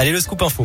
Allez, le scoop info.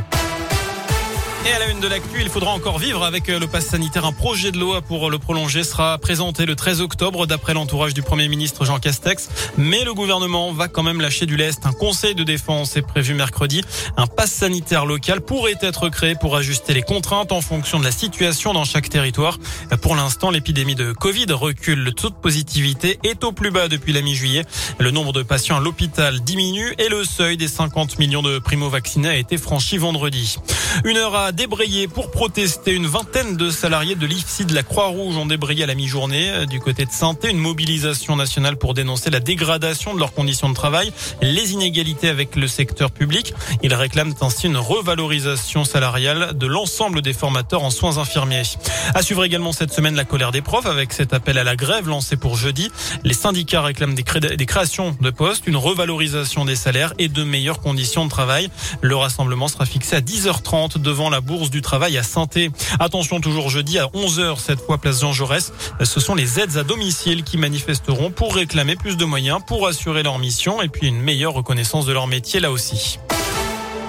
Et à la une de l'actu, il faudra encore vivre avec euh, le pass sanitaire. Un projet de loi pour le prolonger sera présenté le 13 octobre d'après l'entourage du Premier ministre Jean Castex. Mais le gouvernement va quand même lâcher du lest. Un conseil de défense est prévu mercredi. Un pass sanitaire local pourrait être créé pour ajuster les contraintes en fonction de la situation dans chaque territoire. Pour l'instant, l'épidémie de Covid recule. Le taux de positivité est au plus bas depuis la mi-juillet. Le nombre de patients à l'hôpital diminue et le seuil des 50 millions de primo-vaccinés a été franchi vendredi. Une heure à débrayé pour protester. Une vingtaine de salariés de l'IFSI de la Croix-Rouge ont débrayé à la mi-journée euh, du côté de saint Une mobilisation nationale pour dénoncer la dégradation de leurs conditions de travail, les inégalités avec le secteur public. Ils réclament ainsi une revalorisation salariale de l'ensemble des formateurs en soins infirmiers. À suivre également cette semaine la colère des profs avec cet appel à la grève lancé pour jeudi. Les syndicats réclament des créations de postes, une revalorisation des salaires et de meilleures conditions de travail. Le rassemblement sera fixé à 10h30 devant la bourse du travail à Santé. Attention toujours jeudi à 11h cette fois place Jean Jaurès. Ce sont les aides à domicile qui manifesteront pour réclamer plus de moyens pour assurer leur mission et puis une meilleure reconnaissance de leur métier là aussi.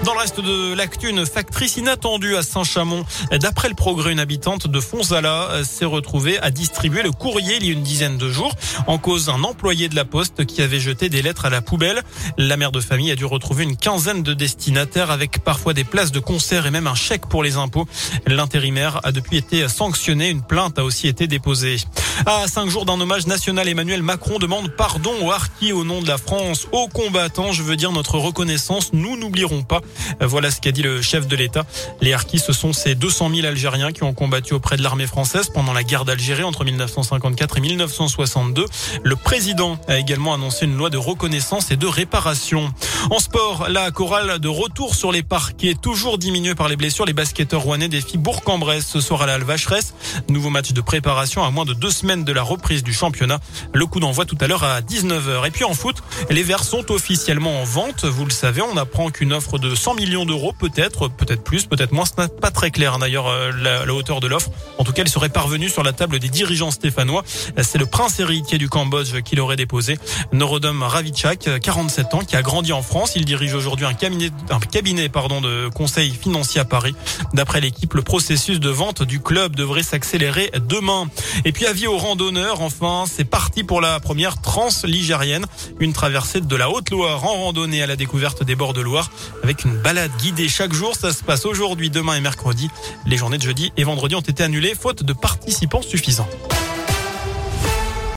Dans le reste de l'actu, une factrice inattendue à Saint-Chamond. D'après le progrès, une habitante de Fonzala s'est retrouvée à distribuer le courrier il y a une dizaine de jours. En cause, un employé de la poste qui avait jeté des lettres à la poubelle. La mère de famille a dû retrouver une quinzaine de destinataires avec parfois des places de concert et même un chèque pour les impôts. L'intérimaire a depuis été sanctionné. Une plainte a aussi été déposée. À cinq jours d'un hommage national, Emmanuel Macron demande pardon aux harkis au nom de la France, aux combattants. Je veux dire notre reconnaissance. Nous n'oublierons pas. Voilà ce qu'a dit le chef de l'État. Les harkis, ce sont ces 200 000 Algériens qui ont combattu auprès de l'armée française pendant la guerre d'Algérie entre 1954 et 1962. Le président a également annoncé une loi de reconnaissance et de réparation. En sport, la chorale de retour sur les parquets, toujours diminuée par les blessures. Les basketteurs rouennais défient Bourg-en-Bresse ce soir à la Alvacheresse. Nouveau match de préparation à moins de deux semaines de la reprise du championnat. Le coup d'envoi tout à l'heure à 19h. Et puis en foot, les Verts sont officiellement en vente. Vous le savez, on apprend qu'une offre de 100 millions d'euros, peut-être, peut-être plus, peut-être moins. Ce n'est pas très clair d'ailleurs euh, la, hauteur de l'offre. En tout cas, elle serait parvenue sur la table des dirigeants stéphanois. C'est le prince héritier du Cambodge qui l'aurait déposé. Norodom Ravitchak, 47 ans, qui a grandi en France. Il dirige aujourd'hui un cabinet, un cabinet pardon, de conseil financier à Paris. D'après l'équipe, le processus de vente du club devrait s'accélérer demain. Et puis avis aux randonneurs, enfin, c'est parti pour la première transligérienne, une traversée de la Haute-Loire en randonnée à la découverte des bords de Loire avec balade guidée chaque jour. Ça se passe aujourd'hui, demain et mercredi. Les journées de jeudi et vendredi ont été annulées faute de participants suffisants.